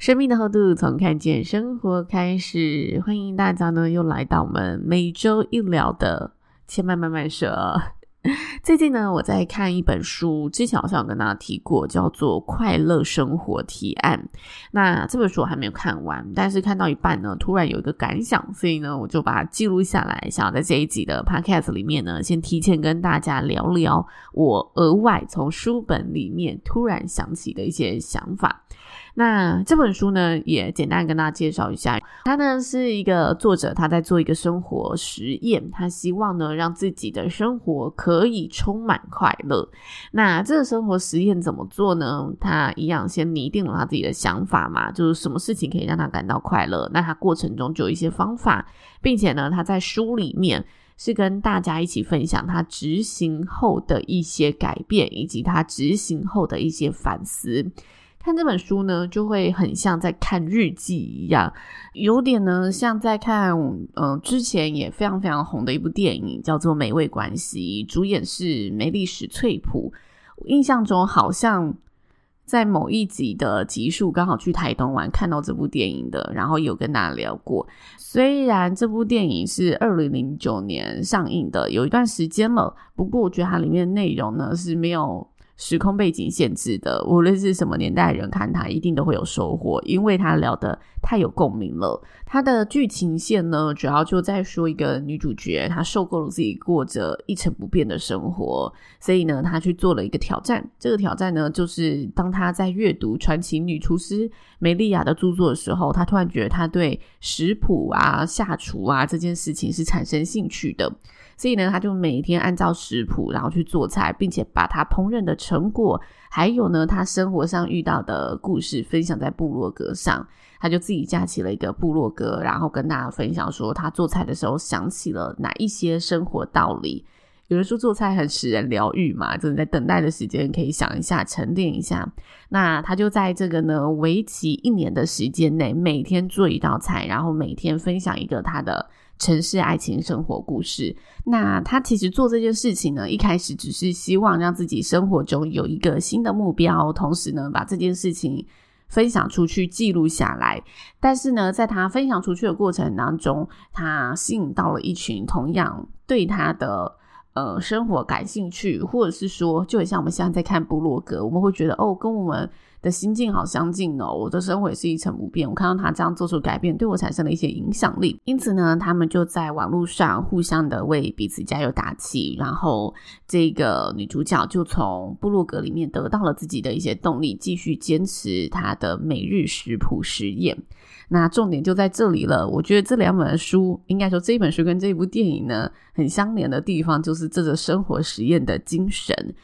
生命的厚度，从看见生活开始。欢迎大家呢，又来到我们每周一聊的千嫚慢慢说。最近呢，我在看一本书，之前好像有跟大家提过，叫做《快乐生活提案》。那这本书我还没有看完，但是看到一半呢，突然有一个感想，所以呢，我就把它记录下来，想要在这一集的 Podcast 里面呢，先提前跟大家聊聊我额外从书本里面突然想起的一些想法。那这本书呢，也简单跟大家介绍一下。他呢是一个作者，他在做一个生活实验，他希望呢让自己的生活可以充满快乐。那这个生活实验怎么做呢？他一样先拟定了他自己的想法嘛，就是什么事情可以让他感到快乐。那他过程中就有一些方法，并且呢，他在书里面是跟大家一起分享他执行后的一些改变，以及他执行后的一些反思。看这本书呢，就会很像在看日记一样，有点呢像在看，嗯、之前也非常非常红的一部电影，叫做《美味关系》，主演是梅丽史翠普。印象中好像在某一集的集数刚好去台东玩，看到这部电影的，然后有跟大家聊过。虽然这部电影是二零零九年上映的，有一段时间了，不过我觉得它里面的内容呢是没有。时空背景限制的，无论是什么年代人看他，一定都会有收获，因为他聊得太有共鸣了。他的剧情线呢，主要就在说一个女主角，她受够了自己过着一成不变的生活，所以呢，她去做了一个挑战。这个挑战呢，就是当她在阅读传奇女厨师梅莉亚的著作的时候，她突然觉得她对食谱啊、下厨啊这件事情是产生兴趣的。所以呢，他就每天按照食谱，然后去做菜，并且把他烹饪的成果，还有呢，他生活上遇到的故事分享在部落格上。他就自己架起了一个部落格，然后跟大家分享说，他做菜的时候想起了哪一些生活道理。有人说做菜很使人疗愈嘛，就是在等待的时间可以想一下，沉淀一下。那他就在这个呢，为期一年的时间内，每天做一道菜，然后每天分享一个他的。城市爱情生活故事。那他其实做这件事情呢，一开始只是希望让自己生活中有一个新的目标，同时呢，把这件事情分享出去，记录下来。但是呢，在他分享出去的过程当中，他吸引到了一群同样对他的呃生活感兴趣，或者是说，就很像我们现在在看部落格，我们会觉得哦，跟我们。的心境好相近哦，我的生活也是一成不变。我看到他这样做出改变，对我产生了一些影响力。因此呢，他们就在网络上互相的为彼此加油打气。然后，这个女主角就从部落格里面得到了自己的一些动力，继续坚持她的每日食谱实验。那重点就在这里了。我觉得这两本书，应该说这一本书跟这部电影呢，很相连的地方，就是是这个生活实验的精神。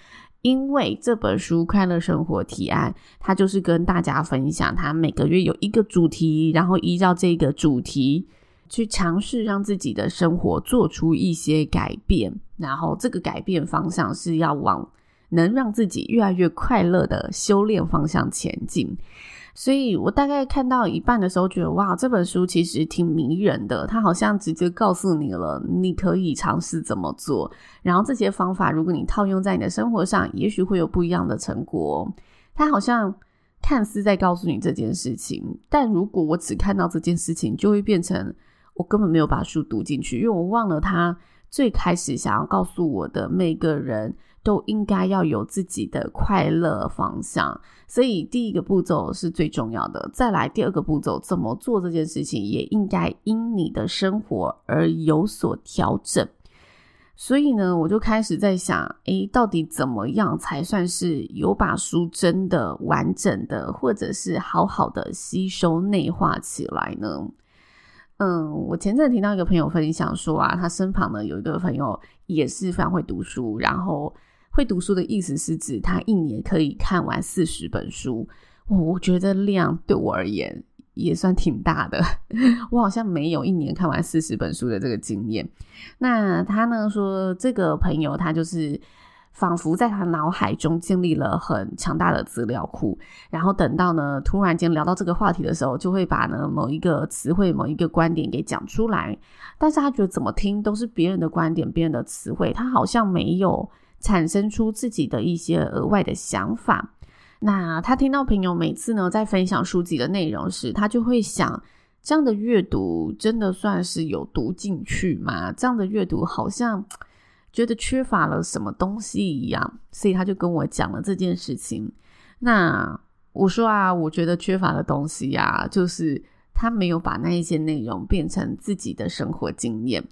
因为这本书《快乐生活提案》，它就是跟大家分享，它每个月有一个主题，然后依照这个主题去尝试让自己的生活做出一些改变，然后这个改变方向是要往能让自己越来越快乐的修炼方向前进。所以我大概看到一半的时候，觉得哇，这本书其实挺迷人的。它好像直接告诉你了，你可以尝试怎么做。然后这些方法，如果你套用在你的生活上，也许会有不一样的成果。它好像看似在告诉你这件事情，但如果我只看到这件事情，就会变成我根本没有把书读进去，因为我忘了它最开始想要告诉我的每个人。都应该要有自己的快乐方向，所以第一个步骤是最重要的。再来第二个步骤，怎么做这件事情，也应该因你的生活而有所调整。所以呢，我就开始在想，诶，到底怎么样才算是有把书真的完整的，或者是好好的吸收内化起来呢？嗯，我前阵听到一个朋友分享说啊，他身旁呢有一个朋友也是非常会读书，然后会读书的意思是指他一年可以看完四十本书。我觉得量对我而言也算挺大的，我好像没有一年看完四十本书的这个经验。那他呢说，这个朋友他就是。仿佛在他脑海中建立了很强大的资料库，然后等到呢突然间聊到这个话题的时候，就会把呢某一个词汇、某一个观点给讲出来。但是他觉得怎么听都是别人的观点、别人的词汇，他好像没有产生出自己的一些额外的想法。那他听到朋友每次呢在分享书籍的内容时，他就会想：这样的阅读真的算是有读进去吗？这样的阅读好像。觉得缺乏了什么东西一样，所以他就跟我讲了这件事情。那我说啊，我觉得缺乏的东西呀，就是他没有把那一些内容变成自己的生活经验。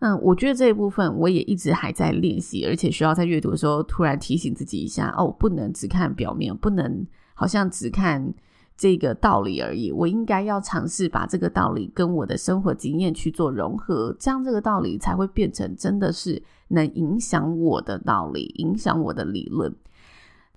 嗯，我觉得这一部分我也一直还在练习，而且需要在阅读的时候突然提醒自己一下：哦，不能只看表面，不能好像只看。这个道理而已，我应该要尝试把这个道理跟我的生活经验去做融合，这样这个道理才会变成真的是能影响我的道理，影响我的理论。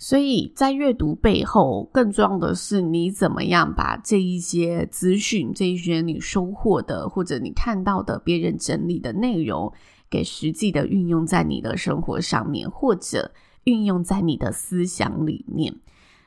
所以在阅读背后，更重要的是你怎么样把这一些资讯、这一些你收获的或者你看到的别人整理的内容，给实际的运用在你的生活上面，或者运用在你的思想里面。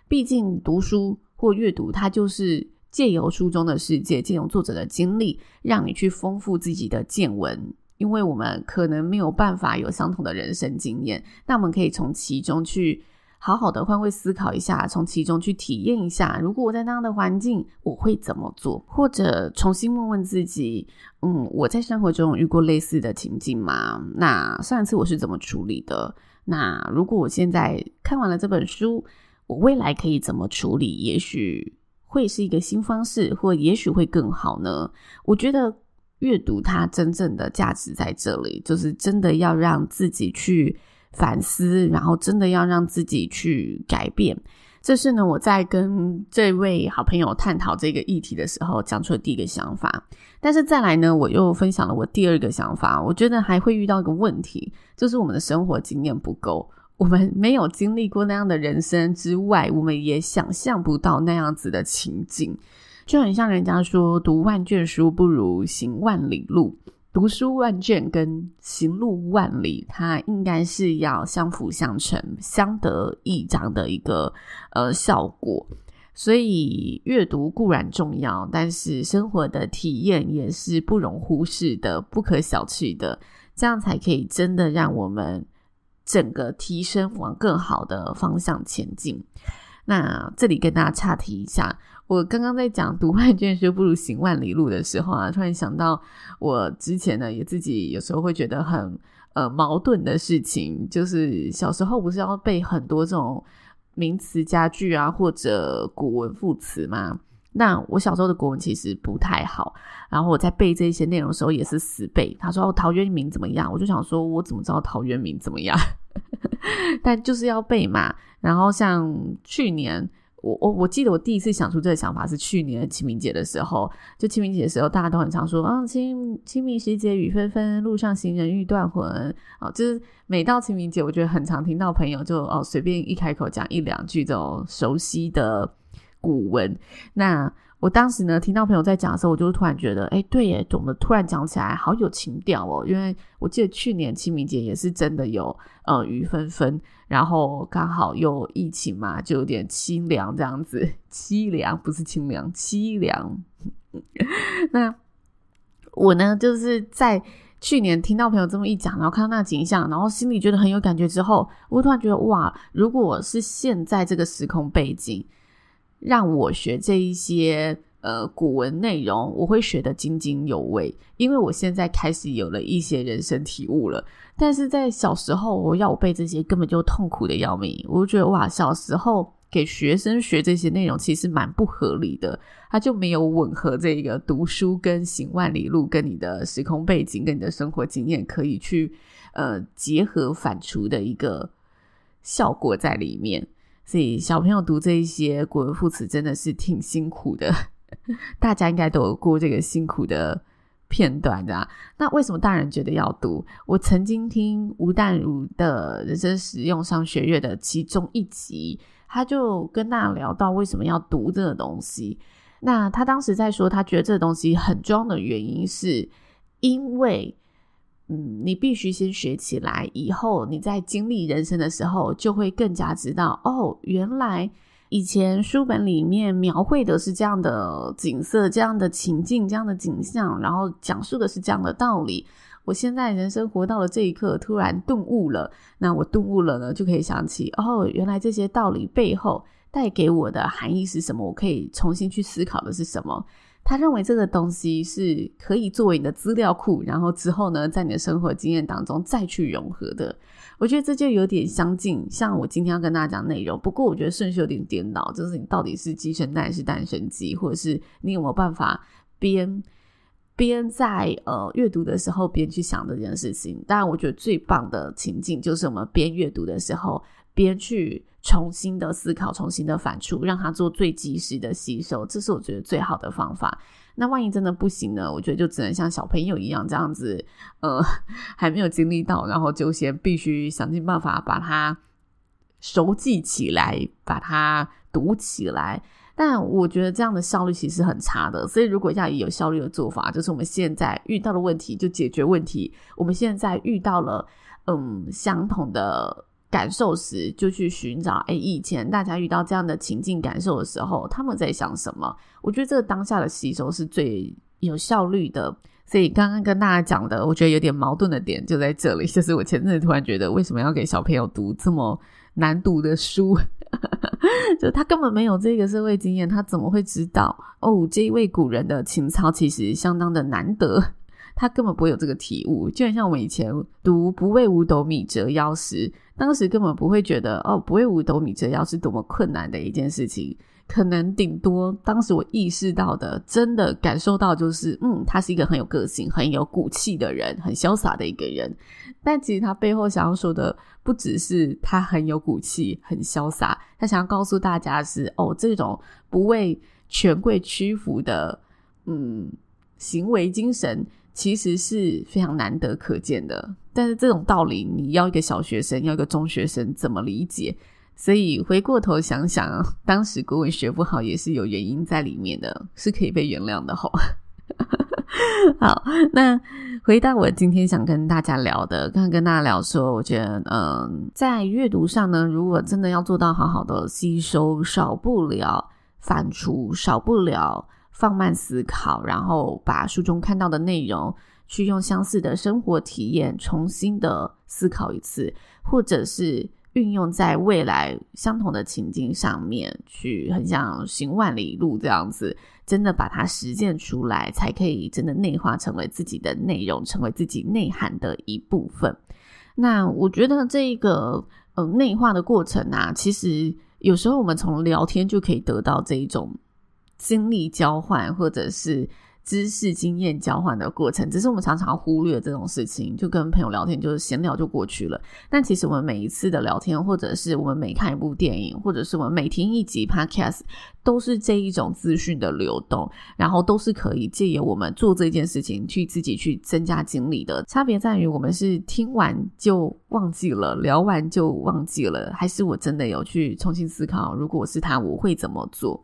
毕竟读书。或阅读，它就是借由书中的世界，借由作者的经历，让你去丰富自己的见闻。因为我们可能没有办法有相同的人生经验，那我们可以从其中去好好的换位思考一下，从其中去体验一下，如果我在那样的环境，我会怎么做？或者重新问问自己，嗯，我在生活中遇过类似的情境吗？那上一次我是怎么处理的？那如果我现在看完了这本书，我未来可以怎么处理？也许会是一个新方式，或也许会更好呢？我觉得阅读它真正的价值在这里，就是真的要让自己去反思，然后真的要让自己去改变。这是呢，我在跟这位好朋友探讨这个议题的时候讲出的第一个想法。但是再来呢，我又分享了我第二个想法。我觉得还会遇到一个问题，就是我们的生活经验不够。我们没有经历过那样的人生之外，我们也想象不到那样子的情景，就很像人家说“读万卷书不如行万里路”，读书万卷跟行路万里，它应该是要相辅相成、相得益彰的一个呃效果。所以阅读固然重要，但是生活的体验也是不容忽视的、不可小觑的，这样才可以真的让我们。整个提升往更好的方向前进。那这里跟大家岔题一下，我刚刚在讲读万卷书不如行万里路的时候啊，突然想到我之前呢也自己有时候会觉得很呃矛盾的事情，就是小时候不是要背很多这种名词佳句啊或者古文副词吗？那我小时候的国文其实不太好，然后我在背这些内容的时候也是死背。他说：“哦，陶渊明怎么样？”我就想说：“我怎么知道陶渊明怎么样？” 但就是要背嘛。然后像去年，我我我记得我第一次想出这个想法是去年的清明节的时候。就清明节的时候，大家都很常说：“啊，清清明时节雨纷纷，路上行人欲断魂。”啊，就是每到清明节，我觉得很常听到朋友就哦随便一开口讲一两句这种熟悉的。古文，那我当时呢，听到朋友在讲的时候，我就突然觉得，哎，对耶，懂得突然讲起来好有情调哦。因为我记得去年清明节也是真的有呃雨纷纷，然后刚好又疫情嘛，就有点凄凉这样子，凄凉不是清凉，凄凉。那我呢，就是在去年听到朋友这么一讲，然后看到那景象，然后心里觉得很有感觉之后，我突然觉得哇，如果是现在这个时空背景。让我学这一些呃古文内容，我会学得津津有味，因为我现在开始有了一些人生体悟了。但是在小时候，我要我背这些，根本就痛苦的要命。我就觉得哇，小时候给学生学这些内容，其实蛮不合理的，它就没有吻合这个读书跟行万里路，跟你的时空背景，跟你的生活经验可以去呃结合反刍的一个效果在里面。所以小朋友读这一些古文复词真的是挺辛苦的，大家应该都有过这个辛苦的片段的。那为什么大人觉得要读？我曾经听吴淡如的人生实用商学院的其中一集，他就跟大家聊到为什么要读这个东西。那他当时在说，他觉得这个东西很重要的原因是因为，嗯，你必须先学起来，以后你在经历人生的时候，就会更加知道哦，原来。以前书本里面描绘的是这样的景色、这样的情境、这样的景象，然后讲述的是这样的道理。我现在人生活到了这一刻，突然顿悟了。那我顿悟了呢，就可以想起哦，原来这些道理背后带给我的含义是什么？我可以重新去思考的是什么？他认为这个东西是可以作为你的资料库，然后之后呢，在你的生活经验当中再去融合的。我觉得这就有点相近，像我今天要跟大家讲内容。不过我觉得顺序有点颠倒，就是你到底是鸡生蛋，是蛋生鸡，或者是你有没有办法边边在呃阅读的时候边去想这件事情？当然，我觉得最棒的情境就是我们边阅读的时候边去。重新的思考，重新的反刍，让它做最及时的吸收，这是我觉得最好的方法。那万一真的不行呢？我觉得就只能像小朋友一样这样子，呃，还没有经历到，然后就先必须想尽办法把它熟记起来，把它读起来。但我觉得这样的效率其实很差的。所以如果要有效率的做法，就是我们现在遇到的问题就解决问题。我们现在遇到了嗯相同的。感受时就去寻找，哎，以前大家遇到这样的情境感受的时候，他们在想什么？我觉得这个当下的吸收是最有效率的。所以刚刚跟大家讲的，我觉得有点矛盾的点就在这里，就是我前阵子突然觉得，为什么要给小朋友读这么难读的书？就他根本没有这个社会经验，他怎么会知道？哦，这一位古人的情操其实相当的难得。他根本不会有这个体悟，就很像我们以前读“不为五斗米折腰”时，当时根本不会觉得哦，“不为五斗米折腰”是多么困难的一件事情。可能顶多当时我意识到的，真的感受到就是，嗯，他是一个很有个性、很有骨气的人，很潇洒的一个人。但其实他背后想要说的，不只是他很有骨气、很潇洒，他想要告诉大家是，哦，这种不为权贵屈服的，嗯，行为精神。其实是非常难得可见的，但是这种道理，你要一个小学生，要一个中学生怎么理解？所以回过头想想，当时国文学不好也是有原因在里面的，是可以被原谅的吼。好，那回到我今天想跟大家聊的，刚刚跟大家聊说，我觉得，嗯，在阅读上呢，如果真的要做到好好的吸收，少不了反刍，少不了。放慢思考，然后把书中看到的内容，去用相似的生活体验重新的思考一次，或者是运用在未来相同的情境上面，去很像行万里路这样子，真的把它实践出来，才可以真的内化成为自己的内容，成为自己内涵的一部分。那我觉得这一个呃内化的过程啊，其实有时候我们从聊天就可以得到这一种。经历交换或者是知识经验交换的过程，只是我们常常忽略这种事情，就跟朋友聊天就是闲聊就过去了。但其实我们每一次的聊天，或者是我们每看一部电影，或者是我们每听一集 Podcast，都是这一种资讯的流动，然后都是可以借由我们做这件事情去自己去增加经历的。差别在于我们是听完就忘记了，聊完就忘记了，还是我真的有去重新思考，如果是他，我会怎么做？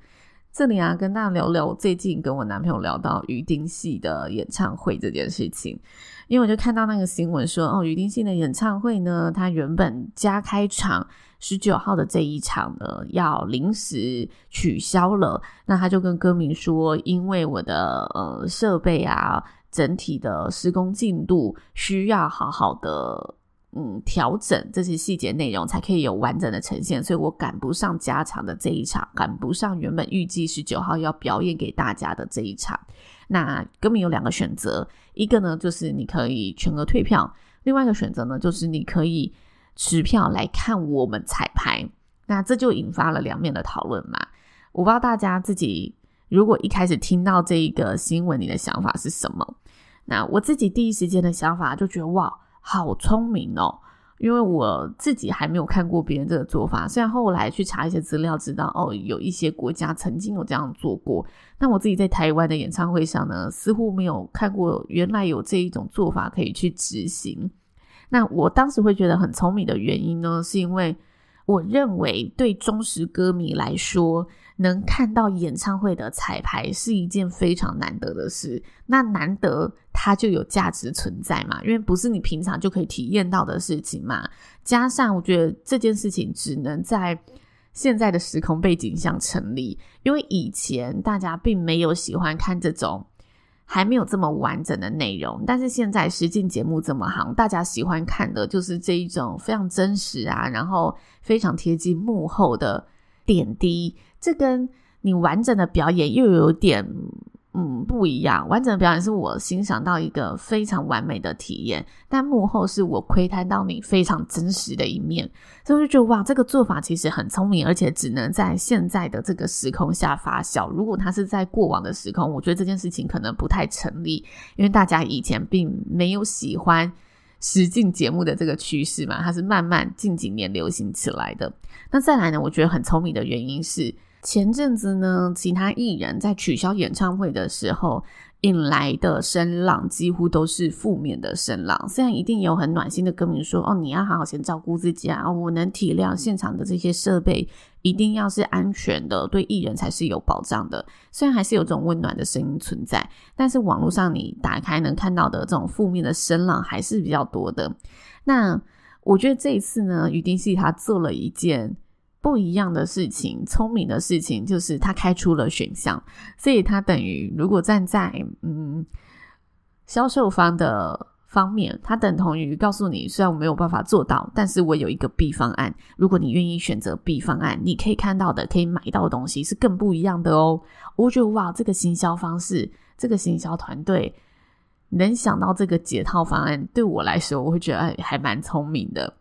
这里啊，跟大家聊聊我最近跟我男朋友聊到鱼丁系的演唱会这件事情，因为我就看到那个新闻说，哦，鱼丁系的演唱会呢，它原本加开场十九号的这一场呢，要临时取消了。那他就跟歌迷说，因为我的呃设备啊，整体的施工进度需要好好的。嗯，调整这些细节内容才可以有完整的呈现，所以我赶不上加场的这一场，赶不上原本预计十九号要表演给大家的这一场。那歌迷有两个选择，一个呢就是你可以全额退票，另外一个选择呢就是你可以持票来看我们彩排。那这就引发了两面的讨论嘛。我不知道大家自己如果一开始听到这一个新闻，你的想法是什么？那我自己第一时间的想法就觉得哇。好聪明哦！因为我自己还没有看过别人这个做法，虽然后来去查一些资料，知道哦，有一些国家曾经有这样做过。那我自己在台湾的演唱会上呢，似乎没有看过原来有这一种做法可以去执行。那我当时会觉得很聪明的原因呢，是因为我认为对忠实歌迷来说，能看到演唱会的彩排是一件非常难得的事。那难得。它就有价值存在嘛，因为不是你平常就可以体验到的事情嘛。加上我觉得这件事情只能在现在的时空背景下成立，因为以前大家并没有喜欢看这种还没有这么完整的内容，但是现在实境节目这么行，大家喜欢看的就是这一种非常真实啊，然后非常贴近幕后的点滴。这跟你完整的表演又有点。嗯，不一样。完整的表演是我欣赏到一个非常完美的体验，但幕后是我窥探到你非常真实的一面，所以我就觉得哇，这个做法其实很聪明，而且只能在现在的这个时空下发酵。如果它是在过往的时空，我觉得这件事情可能不太成立，因为大家以前并没有喜欢实境节目的这个趋势嘛，它是慢慢近几年流行起来的。那再来呢，我觉得很聪明的原因是。前阵子呢，其他艺人在取消演唱会的时候，引来的声浪几乎都是负面的声浪。虽然一定有很暖心的歌迷说：“哦，你要好好先照顾自己啊！”我能体谅现场的这些设备一定要是安全的，对艺人才是有保障的。虽然还是有这种温暖的声音存在，但是网络上你打开能看到的这种负面的声浪还是比较多的。那我觉得这一次呢，鱼丁系他做了一件。不一样的事情，聪明的事情就是他开出了选项，所以他等于如果站在嗯销售方的方面，他等同于告诉你，虽然我没有办法做到，但是我有一个 B 方案。如果你愿意选择 B 方案，你可以看到的、可以买到的东西是更不一样的哦。我觉得哇，这个行销方式，这个行销团队能想到这个解套方案，对我来说，我会觉得哎，还蛮聪明的。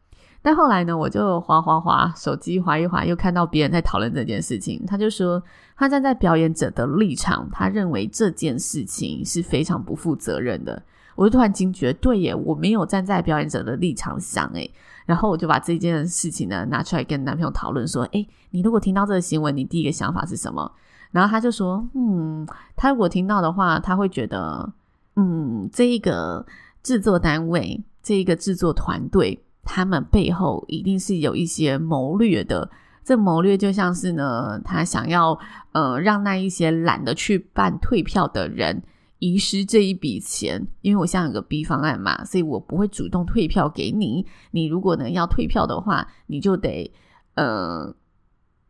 但后来呢，我就滑滑滑手机滑一滑，又看到别人在讨论这件事情。他就说，他站在表演者的立场，他认为这件事情是非常不负责任的。我就突然惊觉，对耶，我没有站在表演者的立场想诶。然后我就把这件事情呢拿出来跟男朋友讨论，说：“诶，你如果听到这个新闻，你第一个想法是什么？”然后他就说：“嗯，他如果听到的话，他会觉得，嗯，这一个制作单位，这一个制作团队。”他们背后一定是有一些谋略的，这谋略就像是呢，他想要呃让那一些懒得去办退票的人遗失这一笔钱，因为我现在有个 B 方案嘛，所以我不会主动退票给你。你如果能要退票的话，你就得呃。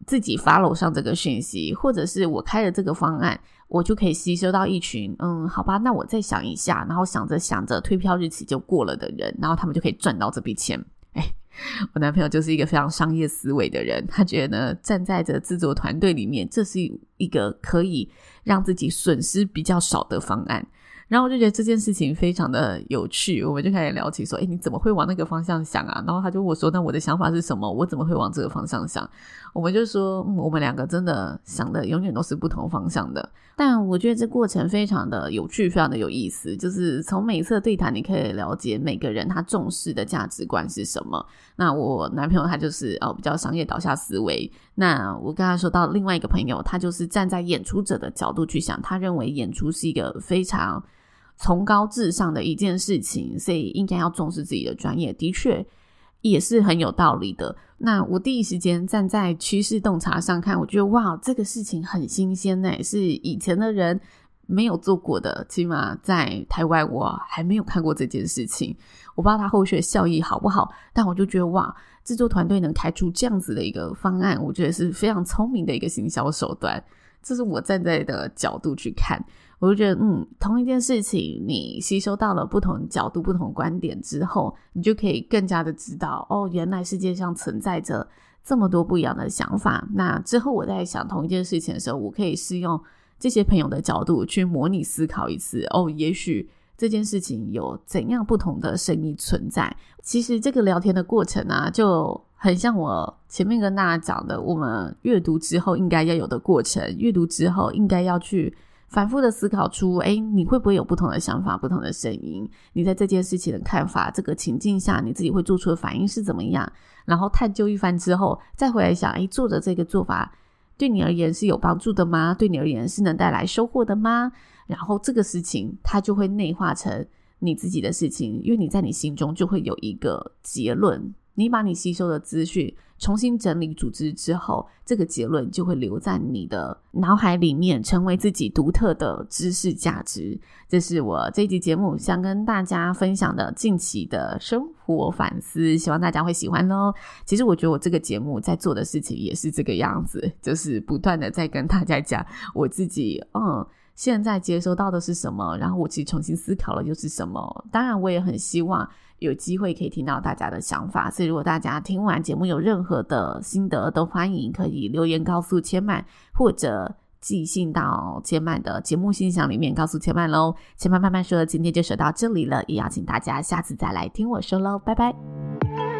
自己 follow 上这个讯息，或者是我开了这个方案，我就可以吸收到一群，嗯，好吧，那我再想一下，然后想着想着，退票日期就过了的人，然后他们就可以赚到这笔钱。哎，我男朋友就是一个非常商业思维的人，他觉得呢，站在这制作团队里面，这是一个可以让自己损失比较少的方案。然后我就觉得这件事情非常的有趣，我们就开始聊起说，诶，你怎么会往那个方向想啊？然后他就问我说，那我的想法是什么？我怎么会往这个方向想？我们就说，我们两个真的想的永远都是不同方向的。但我觉得这过程非常的有趣，非常的有意思。就是从每一次的对谈，你可以了解每个人他重视的价值观是什么。那我男朋友他就是哦比较商业导向思维。那我跟他说到另外一个朋友，他就是站在演出者的角度去想，他认为演出是一个非常。崇高至上的一件事情，所以应该要重视自己的专业，的确也是很有道理的。那我第一时间站在趋势洞察上看，我觉得哇，这个事情很新鲜呢，是以前的人没有做过的，起码在台湾我还没有看过这件事情。我不知道它后续效益好不好，但我就觉得哇，制作团队能开出这样子的一个方案，我觉得是非常聪明的一个行销手段。这是我站在的角度去看。我就觉得，嗯，同一件事情，你吸收到了不同角度、不同观点之后，你就可以更加的知道，哦，原来世界上存在着这么多不一样的想法。那之后我在想同一件事情的时候，我可以试用这些朋友的角度去模拟思考一次。哦，也许这件事情有怎样不同的声音存在。其实这个聊天的过程啊，就很像我前面跟大家讲的，我们阅读之后应该要有的过程，阅读之后应该要去。反复的思考出，哎，你会不会有不同的想法、不同的声音？你在这件事情的看法，这个情境下，你自己会做出的反应是怎么样？然后探究一番之后，再回来想，哎，做的这个做法对你而言是有帮助的吗？对你而言是能带来收获的吗？然后这个事情它就会内化成你自己的事情，因为你在你心中就会有一个结论。你把你吸收的资讯重新整理组织之后，这个结论就会留在你的脑海里面，成为自己独特的知识价值。这是我这一集节目想跟大家分享的近期的生活反思，希望大家会喜欢哦。其实我觉得我这个节目在做的事情也是这个样子，就是不断的在跟大家讲我自己，嗯。现在接收到的是什么？然后我其实重新思考了又是什么？当然，我也很希望有机会可以听到大家的想法。所以，如果大家听完节目有任何的心得，都欢迎可以留言告诉千曼，或者寄信到千曼的节目信箱里面告诉千曼喽。千曼慢慢说，今天就说到这里了，也邀请大家下次再来听我说喽，拜拜。